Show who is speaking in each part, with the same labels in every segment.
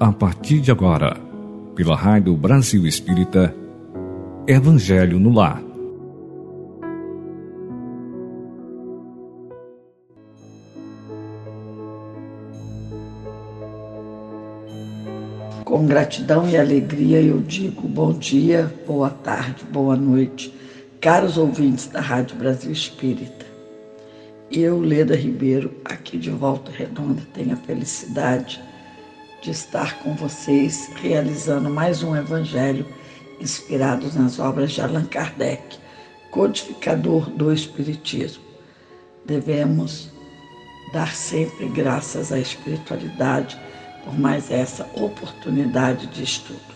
Speaker 1: a partir de agora, pela Rádio Brasil Espírita, Evangelho no Lar.
Speaker 2: Com gratidão e alegria eu digo bom dia, boa tarde, boa noite, caros ouvintes da Rádio Brasil Espírita. Eu, Leda Ribeiro, aqui de Volta Redonda, tenho a felicidade de estar com vocês realizando mais um Evangelho inspirado nas obras de Allan Kardec, codificador do Espiritismo. Devemos dar sempre graças à espiritualidade por mais essa oportunidade de estudo.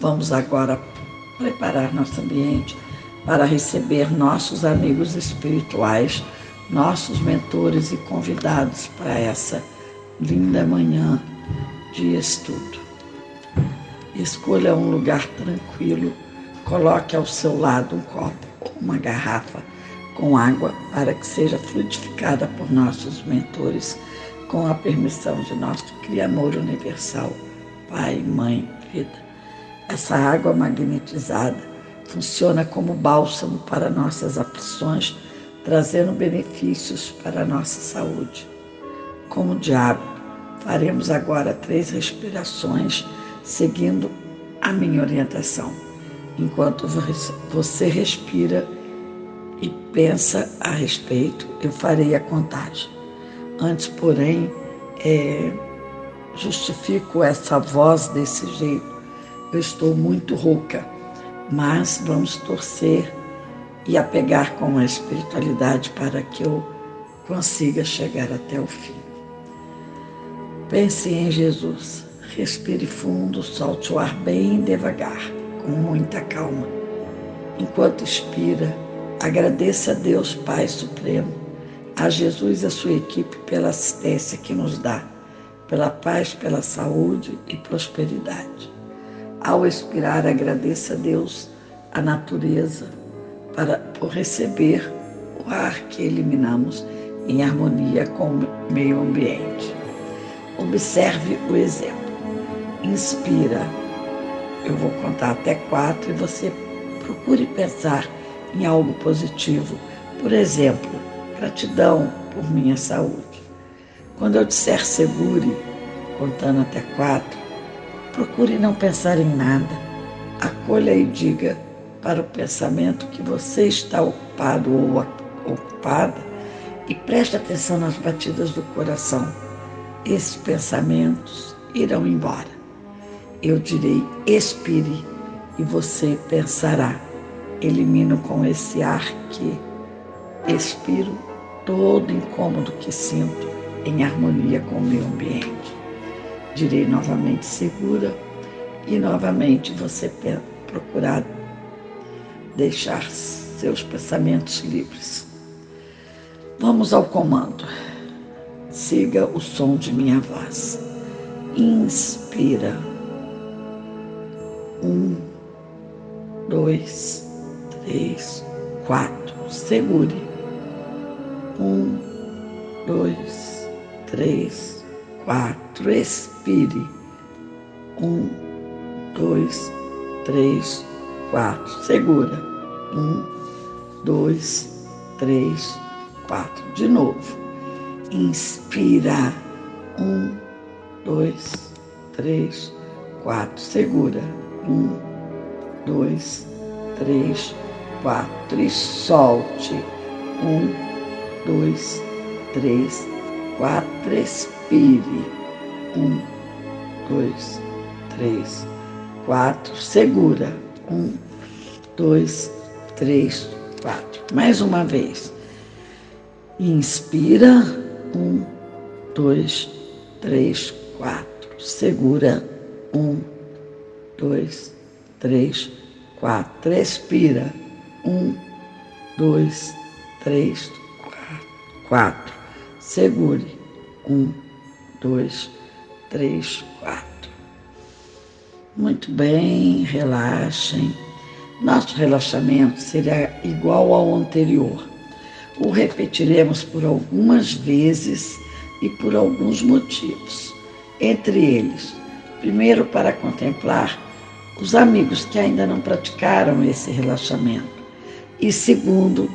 Speaker 2: Vamos agora preparar nosso ambiente para receber nossos amigos espirituais, nossos mentores e convidados para essa linda manhã de estudo. Escolha um lugar tranquilo, coloque ao seu lado um copo ou uma garrafa com água para que seja fluidificada por nossos mentores com a permissão de nosso Criador Universal, Pai, Mãe, Vida. Essa água magnetizada funciona como bálsamo para nossas aflições, trazendo benefícios para a nossa saúde. Como diabo, Faremos agora três respirações, seguindo a minha orientação. Enquanto você respira e pensa a respeito, eu farei a contagem. Antes, porém, é, justifico essa voz desse jeito. Eu estou muito rouca, mas vamos torcer e apegar com a espiritualidade para que eu consiga chegar até o fim. Pense em Jesus. Respire fundo, solte o ar bem devagar, com muita calma. Enquanto expira, agradeça a Deus Pai Supremo, a Jesus e a sua equipe pela assistência que nos dá, pela paz, pela saúde e prosperidade. Ao expirar, agradeça a Deus, a natureza, para, por receber o ar que eliminamos em harmonia com o meio ambiente. Observe o exemplo. Inspira. Eu vou contar até quatro e você procure pensar em algo positivo. Por exemplo, gratidão por minha saúde. Quando eu disser segure, contando até quatro, procure não pensar em nada. Acolha e diga para o pensamento que você está ocupado ou ocupada e preste atenção nas batidas do coração esses pensamentos irão embora. Eu direi expire e você pensará, elimino com esse ar que expiro todo incômodo que sinto em harmonia com o meu ambiente. Direi novamente segura e novamente você procurar deixar seus pensamentos livres. Vamos ao comando. Siga o som de minha voz. Inspira. Um, dois, três, quatro. Segure. Um, dois, três, quatro. Expire. Um, dois, três, quatro. Segura. Um, dois, três, quatro. De novo. Inspira. Um, dois, três, quatro. Segura. Um, dois, três, quatro. E solte. Um, dois, três, quatro. Expire. Um, dois, três, quatro. Segura. Um, dois, três, quatro. Mais uma vez. Inspira. Um, dois, três, quatro. Segura. Um, dois, três, quatro. Expira. Um, dois, três, quatro. Segure. Um, dois, três, quatro. Muito bem, relaxem. Nosso relaxamento será igual ao anterior o repetiremos por algumas vezes e por alguns motivos. Entre eles, Primeiro, para contemplar os amigos que ainda não praticaram esse relaxamento. E segundo,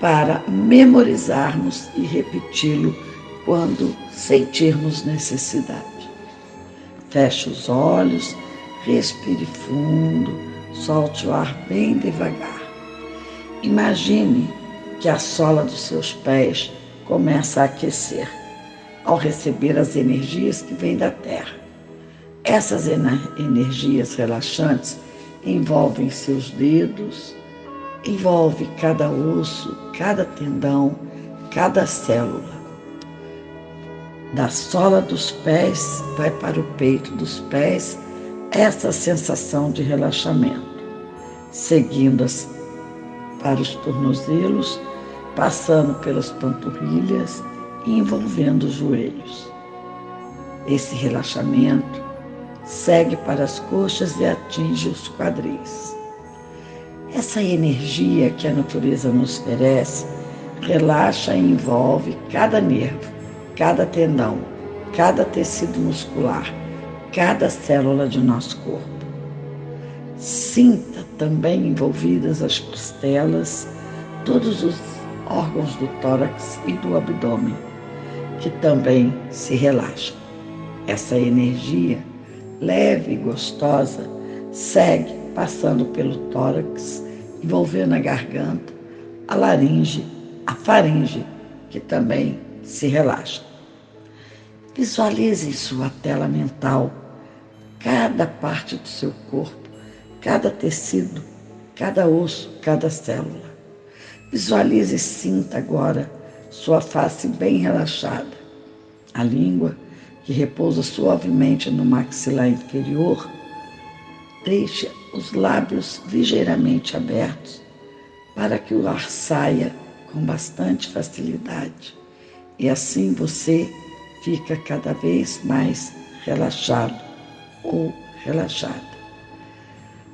Speaker 2: para memorizarmos e repeti-lo quando sentirmos necessidade. Feche os olhos, respire fundo, solte o ar bem devagar. Imagine que a sola dos seus pés começa a aquecer ao receber as energias que vêm da terra. Essas energias relaxantes envolvem seus dedos, envolve cada osso, cada tendão, cada célula. Da sola dos pés vai para o peito dos pés essa sensação de relaxamento, seguindo-as para os tornozelos, passando pelas panturrilhas e envolvendo os joelhos. Esse relaxamento segue para as coxas e atinge os quadris. Essa energia que a natureza nos oferece relaxa e envolve cada nervo, cada tendão, cada tecido muscular, cada célula de nosso corpo. Sinta também envolvidas as costelas, todos os órgãos do tórax e do abdômen, que também se relaxam. Essa energia leve e gostosa, segue passando pelo tórax, envolvendo a garganta, a laringe, a faringe, que também se relaxa. Visualize em sua tela mental cada parte do seu corpo, cada tecido, cada osso, cada célula. Visualize e sinta agora sua face bem relaxada, a língua que repousa suavemente no maxilar inferior, deixe os lábios ligeiramente abertos para que o ar saia com bastante facilidade. E assim você fica cada vez mais relaxado ou relaxada.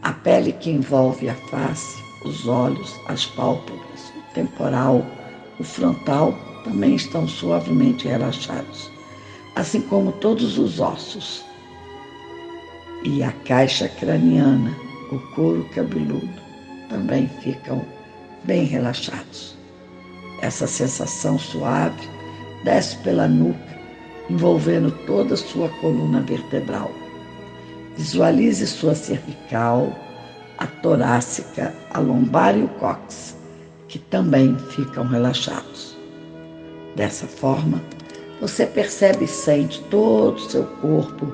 Speaker 2: A pele que envolve a face, os olhos, as pálpebras, o temporal, o frontal também estão suavemente relaxados assim como todos os ossos. E a caixa craniana, o couro cabeludo, também ficam bem relaxados. Essa sensação suave desce pela nuca, envolvendo toda a sua coluna vertebral. Visualize sua cervical, a torácica, a lombar e o cóccix, que também ficam relaxados. Dessa forma, você percebe e sente todo o seu corpo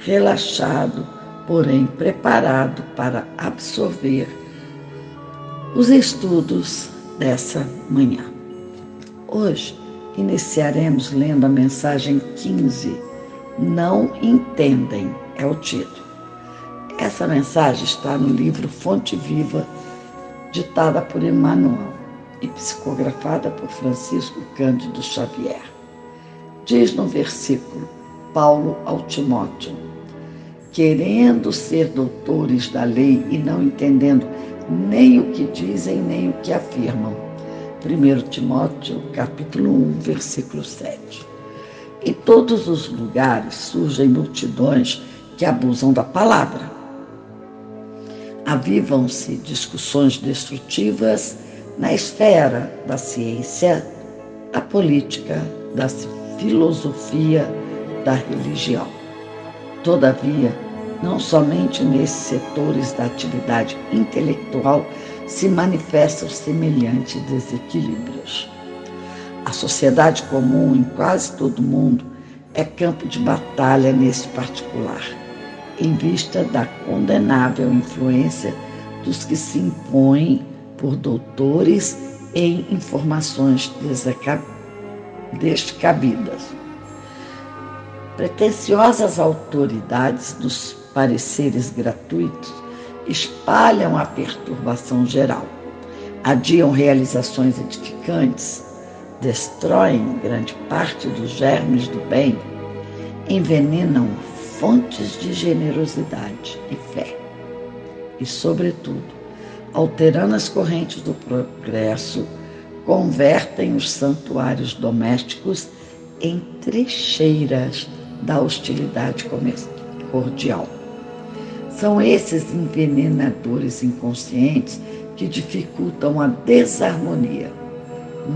Speaker 2: relaxado, porém preparado para absorver os estudos dessa manhã. Hoje iniciaremos lendo a mensagem 15. Não entendem é o título. Essa mensagem está no livro Fonte Viva, ditada por Emmanuel e psicografada por Francisco Cândido Xavier. Diz no versículo Paulo ao Timóteo: querendo ser doutores da lei e não entendendo nem o que dizem nem o que afirmam. 1 Timóteo, capítulo 1, versículo 7. Em todos os lugares surgem multidões que abusam da palavra. Avivam-se discussões destrutivas na esfera da ciência, da política, da filosofia da religião. Todavia, não somente nesses setores da atividade intelectual se manifestam semelhantes desequilíbrios. A sociedade comum em quase todo mundo é campo de batalha nesse particular, em vista da condenável influência dos que se impõem por doutores em informações descabidas. Pretensiosas autoridades dos pareceres gratuitos espalham a perturbação geral, adiam realizações edificantes, destroem grande parte dos germes do bem, envenenam fontes de generosidade e fé. E, sobretudo, alterando as correntes do progresso, convertem os santuários domésticos em trecheiras da hostilidade cordial. São esses envenenadores inconscientes que dificultam a desarmonia,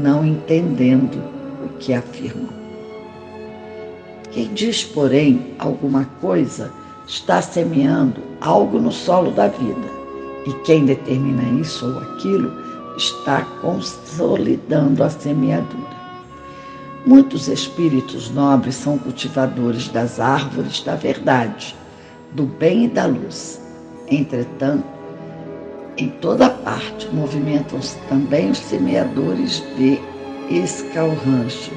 Speaker 2: não entendendo o que afirmam. Quem diz, porém, alguma coisa está semeando algo no solo da vida, e quem determina isso ou aquilo está consolidando a semeadura. Muitos espíritos nobres são cultivadores das árvores da verdade do bem e da luz. Entretanto, em toda parte movimentam-se também os semeadores de escalrancho,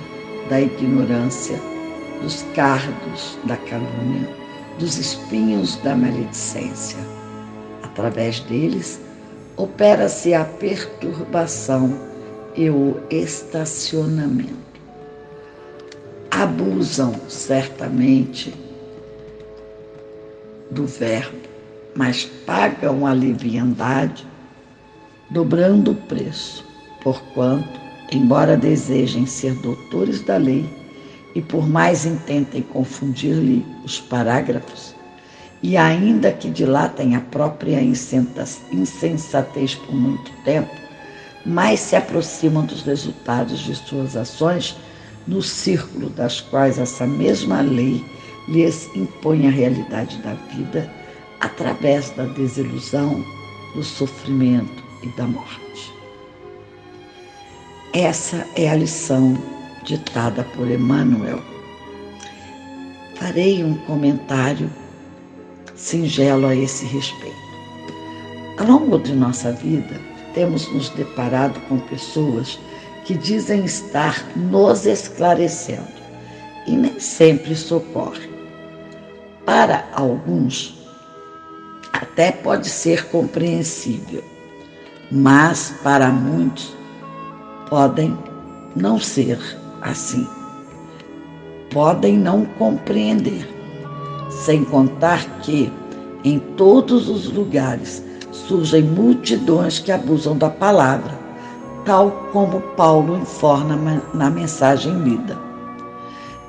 Speaker 2: da ignorância, dos cardos da calúnia, dos espinhos da maledicência. Através deles, opera-se a perturbação e o estacionamento. Abusam certamente do Verbo, mas pagam a leviandade, dobrando o preço, porquanto, embora desejem ser doutores da lei, e por mais intentem confundir-lhe os parágrafos, e ainda que dilatem a própria insensatez por muito tempo, mais se aproximam dos resultados de suas ações no círculo das quais essa mesma lei lhes impõe a realidade da vida através da desilusão, do sofrimento e da morte. Essa é a lição ditada por Emmanuel. Farei um comentário singelo a esse respeito. Ao longo de nossa vida, temos nos deparado com pessoas que dizem estar nos esclarecendo e nem sempre socorrem. Para alguns, até pode ser compreensível, mas para muitos podem não ser assim. Podem não compreender, sem contar que em todos os lugares surgem multidões que abusam da palavra, tal como Paulo informa na mensagem lida.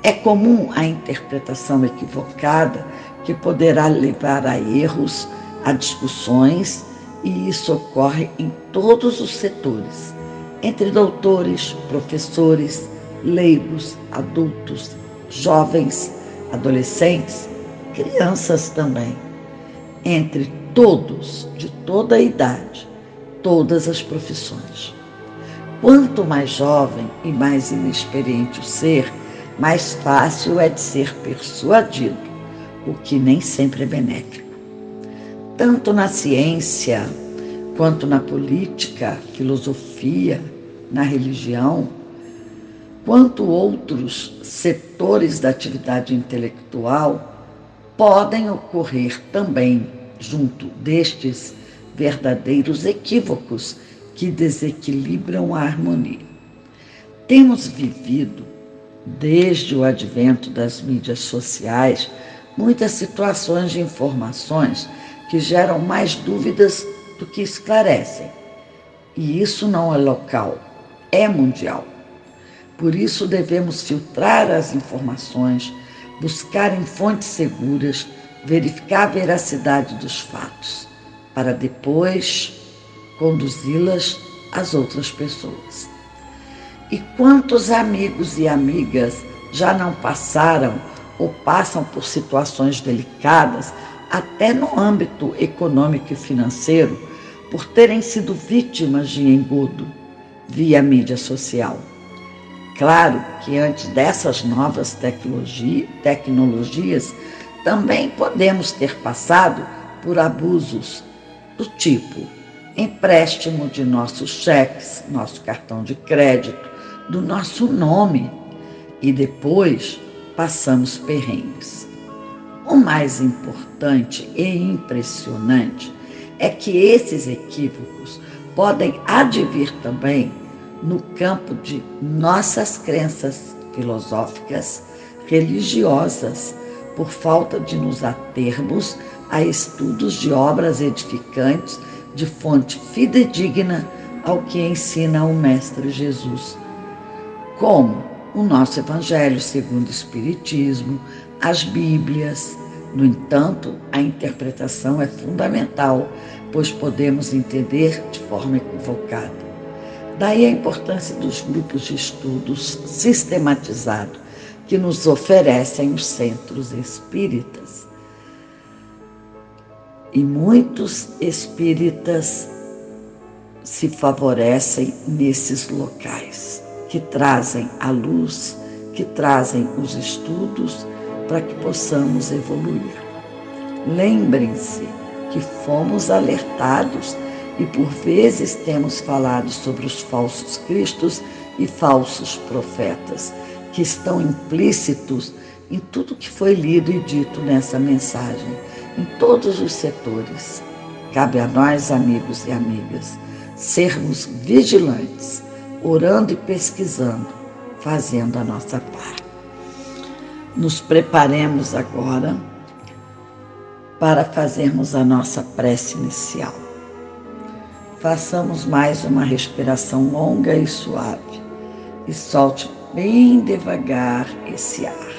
Speaker 2: É comum a interpretação equivocada que poderá levar a erros, a discussões, e isso ocorre em todos os setores, entre doutores, professores, leigos, adultos, jovens, adolescentes, crianças também, entre todos, de toda a idade, todas as profissões. Quanto mais jovem e mais inexperiente o ser, mais fácil é de ser persuadido, o que nem sempre é benéfico. Tanto na ciência, quanto na política, filosofia, na religião, quanto outros setores da atividade intelectual, podem ocorrer também, junto destes verdadeiros equívocos que desequilibram a harmonia. Temos vivido desde o advento das mídias sociais, muitas situações de informações que geram mais dúvidas do que esclarecem. E isso não é local, é mundial. Por isso devemos filtrar as informações, buscar em fontes seguras, verificar a veracidade dos fatos, para depois conduzi-las às outras pessoas. E quantos amigos e amigas já não passaram ou passam por situações delicadas, até no âmbito econômico e financeiro, por terem sido vítimas de engodo via mídia social? Claro que antes dessas novas tecnologia, tecnologias, também podemos ter passado por abusos do tipo empréstimo de nossos cheques, nosso cartão de crédito, do nosso nome e depois passamos perrengues. O mais importante e impressionante é que esses equívocos podem advir também no campo de nossas crenças filosóficas, religiosas, por falta de nos atermos a estudos de obras edificantes de fonte fidedigna ao que ensina o Mestre Jesus como o nosso Evangelho segundo o Espiritismo, as Bíblias, No entanto, a interpretação é fundamental, pois podemos entender de forma equivocada. Daí a importância dos grupos de estudos sistematizados que nos oferecem os centros espíritas. E muitos espíritas se favorecem nesses locais, que trazem a luz, que trazem os estudos para que possamos evoluir. Lembrem-se que fomos alertados e por vezes temos falado sobre os falsos cristos e falsos profetas, que estão implícitos em tudo que foi lido e dito nessa mensagem, em todos os setores. Cabe a nós, amigos e amigas, sermos vigilantes, orando e pesquisando, fazendo a nossa parte. Nos preparemos agora para fazermos a nossa prece inicial. Façamos mais uma respiração longa e suave e solte bem devagar esse ar.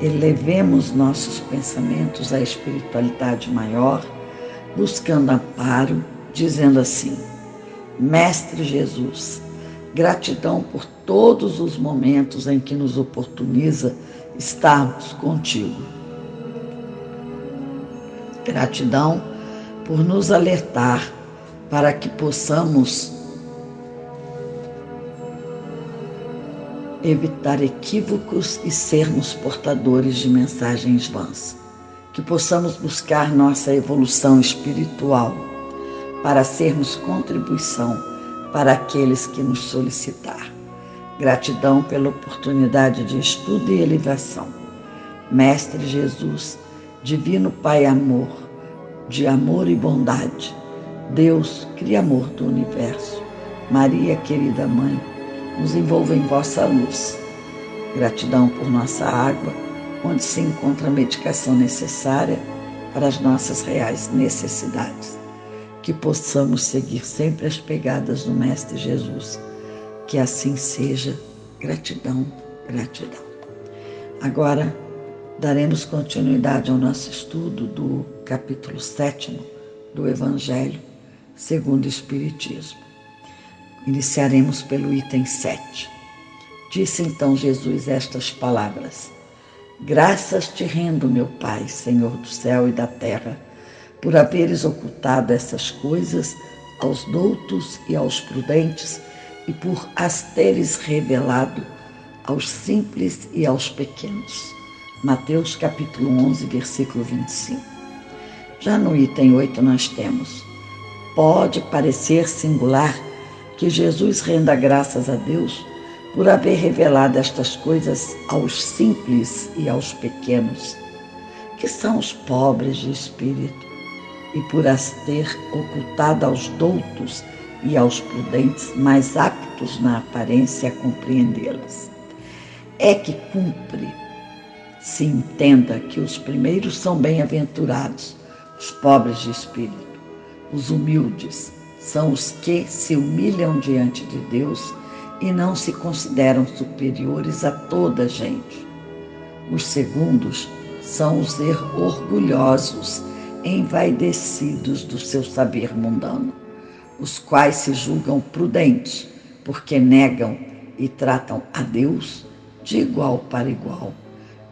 Speaker 2: Elevemos nossos pensamentos à espiritualidade maior, buscando amparo dizendo assim: Mestre Jesus, gratidão por todos os momentos em que nos oportuniza estarmos contigo. Gratidão por nos alertar para que possamos evitar equívocos e sermos portadores de mensagens vãs. Que possamos buscar nossa evolução espiritual para sermos contribuição para aqueles que nos solicitar. Gratidão pela oportunidade de estudo e elevação. Mestre Jesus, Divino Pai Amor, de amor e bondade, Deus, Criador do universo, Maria, querida Mãe, nos envolva em vossa luz. Gratidão por nossa água, onde se encontra a medicação necessária para as nossas reais necessidades que possamos seguir sempre as pegadas do Mestre Jesus. Que assim seja. Gratidão, gratidão. Agora daremos continuidade ao nosso estudo do capítulo 7 do Evangelho segundo o Espiritismo. Iniciaremos pelo item 7. Disse então Jesus estas palavras: Graças te rendo, meu Pai, Senhor do céu e da terra por haveres ocultado essas coisas aos doutos e aos prudentes, e por as teres revelado aos simples e aos pequenos. Mateus capítulo 11, versículo 25. Já no item 8 nós temos: Pode parecer singular que Jesus renda graças a Deus por haver revelado estas coisas aos simples e aos pequenos, que são os pobres de espírito e por as ter ocultado aos doutos e aos prudentes mais aptos na aparência a compreendê-las. É que cumpre se entenda que os primeiros são bem-aventurados, os pobres de espírito, os humildes são os que se humilham diante de Deus e não se consideram superiores a toda a gente. Os segundos são os orgulhosos envaidecidos do seu saber mundano, os quais se julgam prudentes, porque negam e tratam a Deus de igual para igual,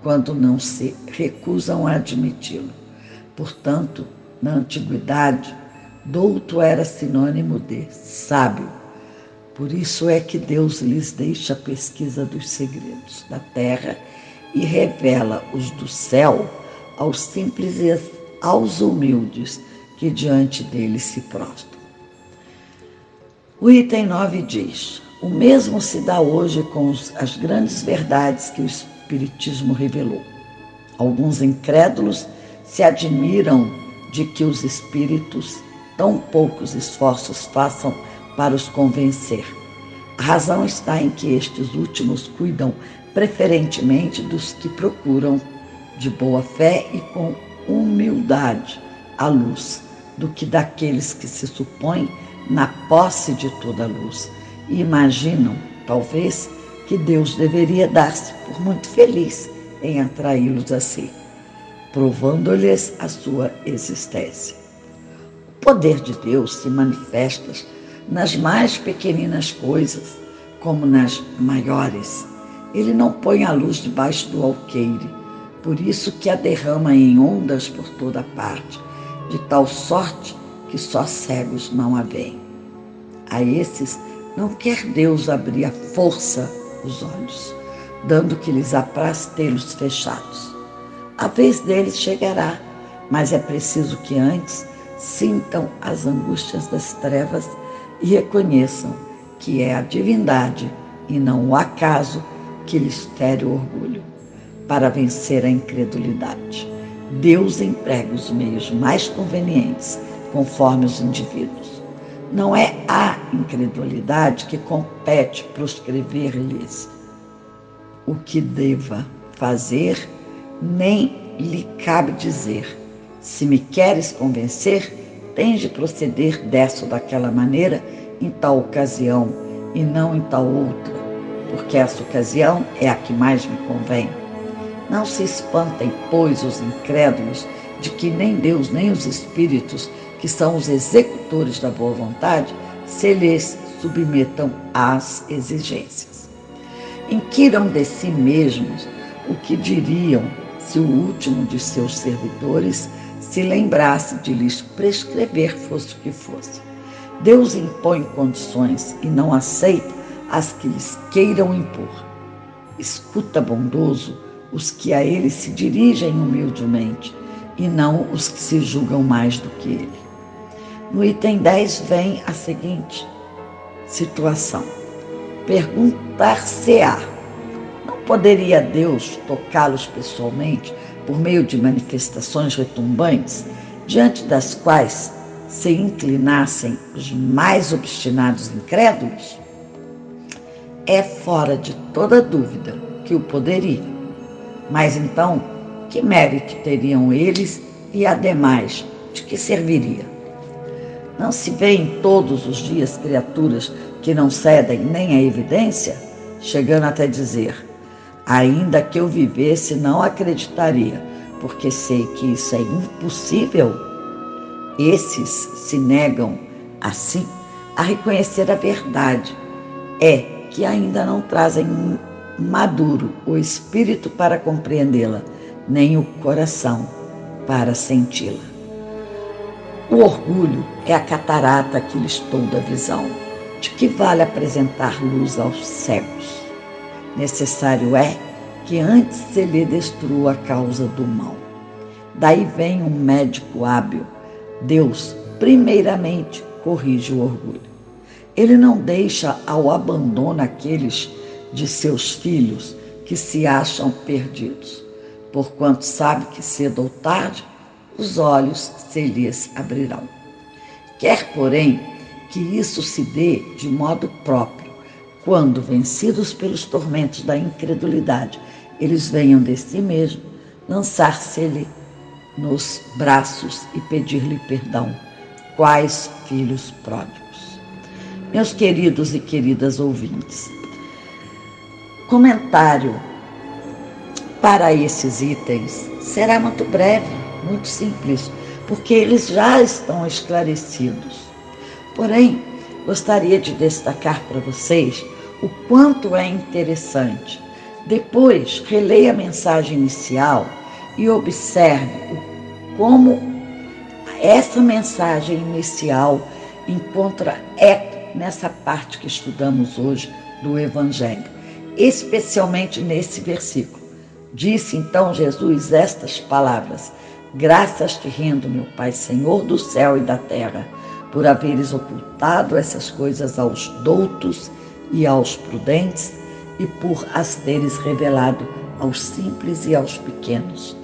Speaker 2: quando não se recusam a admiti-lo. Portanto, na antiguidade, douto era sinônimo de sábio. Por isso é que Deus lhes deixa a pesquisa dos segredos da terra e revela os do céu aos simples aos humildes que diante dele se prostram. O item 9 diz: O mesmo se dá hoje com as grandes verdades que o Espiritismo revelou. Alguns incrédulos se admiram de que os espíritos tão poucos esforços façam para os convencer. A razão está em que estes últimos cuidam preferentemente dos que procuram de boa fé e com humildade à luz do que daqueles que se supõem na posse de toda a luz e imaginam, talvez, que Deus deveria dar-se por muito feliz em atraí-los a si. provando-lhes a sua existência. Poder de Deus se manifesta nas mais pequeninas coisas, como nas maiores. Ele não põe a luz debaixo do alqueire, por isso que a derrama em ondas por toda parte, de tal sorte que só cegos não a veem. A esses não quer Deus abrir a força os olhos, dando que lhes apraz tê-los fechados. A vez deles chegará, mas é preciso que antes sintam as angústias das trevas e reconheçam que é a divindade e não o acaso que lhes fere o orgulho para vencer a incredulidade. Deus emprega os meios mais convenientes conforme os indivíduos. Não é a incredulidade que compete proscrever-lhes o que deva fazer, nem lhe cabe dizer: se me queres convencer, tens de proceder dessa ou daquela maneira em tal ocasião e não em tal outra, porque essa ocasião é a que mais me convém. Não se espantem, pois, os incrédulos de que nem Deus nem os espíritos, que são os executores da boa vontade, se lhes submetam às exigências. Inquiram de si mesmos o que diriam se o último de seus servidores se lembrasse de lhes prescrever fosse o que fosse. Deus impõe condições e não aceita as que lhes queiram impor. Escuta bondoso os que a ele se dirigem humildemente e não os que se julgam mais do que ele. No item 10 vem a seguinte situação: perguntar-se-á. Não poderia Deus tocá-los pessoalmente por meio de manifestações retumbantes, diante das quais se inclinassem os mais obstinados incrédulos? É fora de toda dúvida que o poderia. Mas então, que mérito teriam eles e, ademais, de que serviria? Não se vêem todos os dias criaturas que não cedem nem à evidência, chegando até dizer: ainda que eu vivesse, não acreditaria, porque sei que isso é impossível. Esses se negam, assim, a reconhecer a verdade. É que ainda não trazem maduro o espírito para compreendê-la, nem o coração para senti-la. O orgulho é a catarata que lhes toda a visão. De que vale apresentar luz aos cegos? Necessário é que antes se lhe destrua a causa do mal. Daí vem um médico hábil. Deus, primeiramente, corrige o orgulho. Ele não deixa ao abandono aqueles de seus filhos que se acham perdidos, porquanto sabe que cedo ou tarde os olhos se lhes abrirão. Quer, porém, que isso se dê de modo próprio, quando, vencidos pelos tormentos da incredulidade, eles venham de si mesmo lançar-se-lhe nos braços e pedir-lhe perdão, quais filhos pródigos. Meus queridos e queridas ouvintes, comentário para esses itens será muito breve, muito simples, porque eles já estão esclarecidos. Porém, gostaria de destacar para vocês o quanto é interessante. Depois, releia a mensagem inicial e observe como essa mensagem inicial encontra eco nessa parte que estudamos hoje do Evangelho especialmente nesse versículo. Disse então Jesus estas palavras: Graças te rendo, meu Pai, Senhor do céu e da terra, por haveres ocultado essas coisas aos doutos e aos prudentes, e por as teres revelado aos simples e aos pequenos.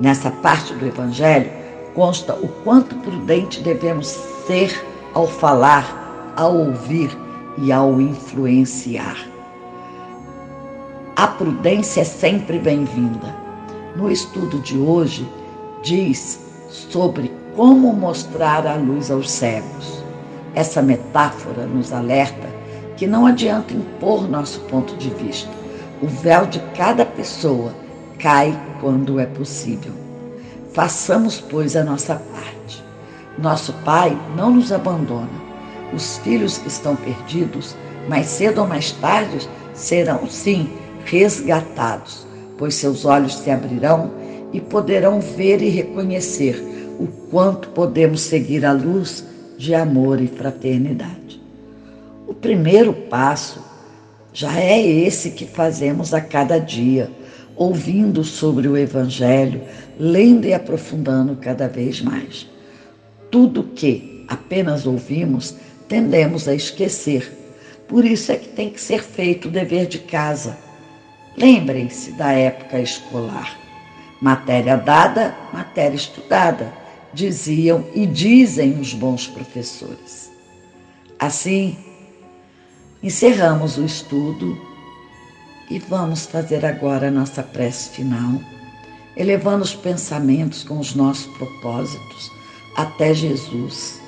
Speaker 2: Nessa parte do Evangelho consta o quanto prudente devemos ser ao falar, ao ouvir e ao influenciar. A prudência é sempre bem-vinda. No estudo de hoje, diz sobre como mostrar a luz aos cegos. Essa metáfora nos alerta que não adianta impor nosso ponto de vista. O véu de cada pessoa, cai quando é possível. Façamos, pois, a nossa parte. Nosso Pai não nos abandona. Os filhos que estão perdidos, mais cedo ou mais tarde, serão, sim, resgatados, pois seus olhos se abrirão e poderão ver e reconhecer o quanto podemos seguir a luz de amor e fraternidade. O primeiro passo já é esse que fazemos a cada dia, ouvindo sobre o Evangelho, lendo e aprofundando cada vez mais. Tudo que apenas ouvimos, tendemos a esquecer. Por isso é que tem que ser feito o dever de casa. Lembrem-se da época escolar. Matéria dada, matéria estudada, diziam e dizem os bons professores. Assim, encerramos o estudo e vamos fazer agora a nossa prece final, elevando os pensamentos com os nossos propósitos até Jesus.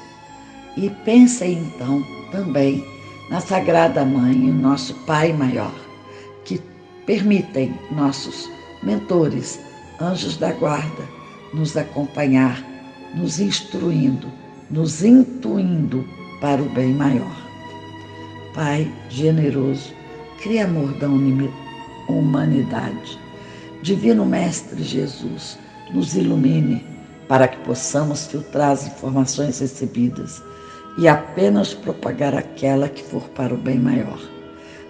Speaker 2: E pensem então também na Sagrada Mãe e nosso Pai Maior, que permitem nossos mentores, anjos da guarda, nos acompanhar, nos instruindo, nos intuindo para o bem maior. Pai generoso, cria amor da humanidade. Divino Mestre Jesus, nos ilumine para que possamos filtrar as informações recebidas e apenas propagar aquela que for para o bem maior.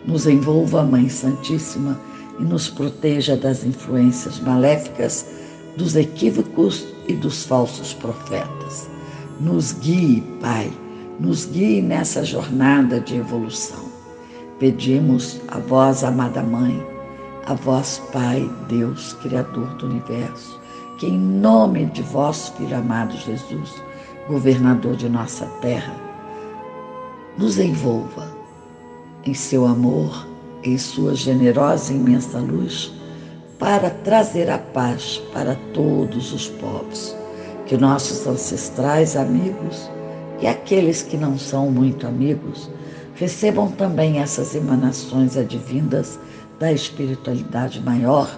Speaker 2: Nos envolva, Mãe Santíssima, e nos proteja das influências maléficas, dos equívocos e dos falsos profetas. Nos guie, Pai, nos guie nessa jornada de evolução. Pedimos a vós, amada Mãe, a vós, Pai, Deus, Criador do universo, que em nome de vosso Filho amado Jesus, governador de nossa terra, nos envolva em seu amor, em sua generosa e imensa luz, para trazer a paz para todos os povos. Que nossos ancestrais amigos e aqueles que não são muito amigos recebam também essas emanações advindas da espiritualidade maior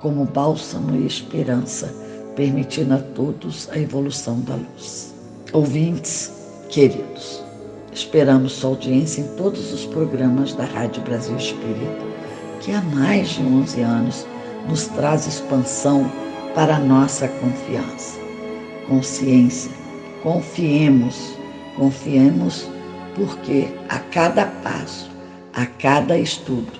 Speaker 2: como bálsamo e esperança, permitindo a todos a evolução da luz. Ouvintes queridos, esperamos sua audiência em todos os programas da Rádio Brasil Espírita, que há mais de 11 anos nos traz expansão para a nossa confiança. Consciência, confiemos, confiemos porque a cada passo, a cada estudo,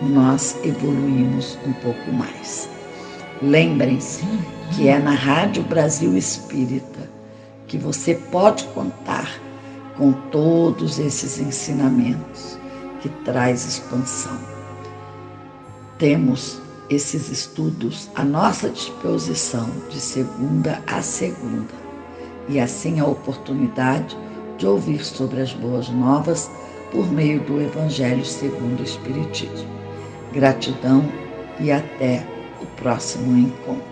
Speaker 2: nós evoluímos um pouco mais. Lembrem-se que é na Rádio Brasil Espírita que você pode contar com todos esses ensinamentos que traz expansão. Temos esses estudos à nossa disposição de segunda a segunda e assim a oportunidade de ouvir sobre as boas novas por meio do Evangelho segundo o Espiritismo. Gratidão e até o próximo encontro.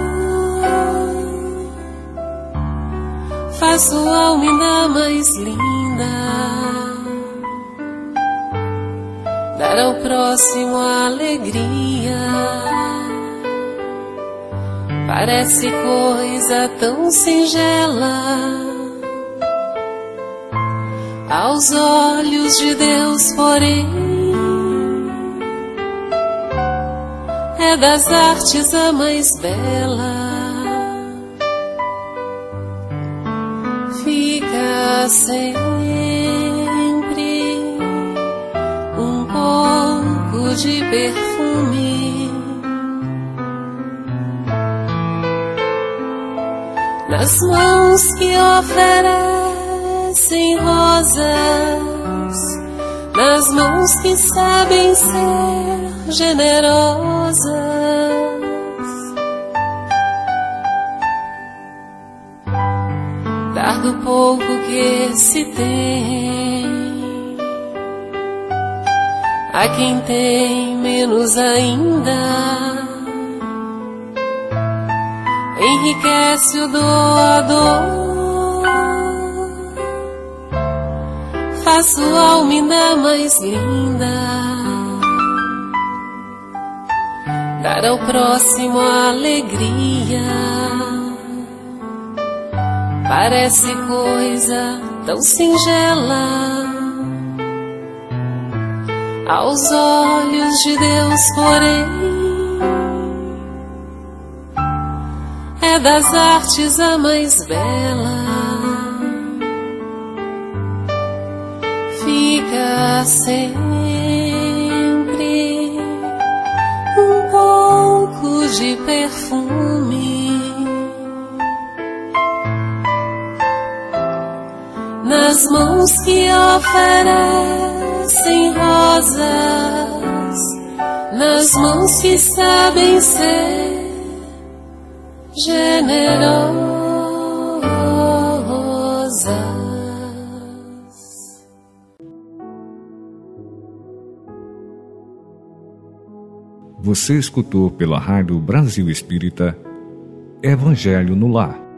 Speaker 3: faz sua alma mais linda, dar ao próximo alegria. Parece coisa tão singela. Aos olhos de Deus, porém, é das artes a mais bela. Sempre um pouco de perfume nas mãos que oferece sem rosas, nas mãos que sabem ser generosas. Pouco que se tem a quem tem menos ainda. Enriquece o doador faço alma ainda mais linda. Dar ao próximo alegria. Parece coisa tão singela. Aos olhos de Deus, porém, é das artes a mais bela. fica sempre um pouco de perfume nas mãos que oferecem rosas, nas mãos que sabem ser generosas.
Speaker 1: Você escutou pela Rádio Brasil Espírita Evangelho no Lar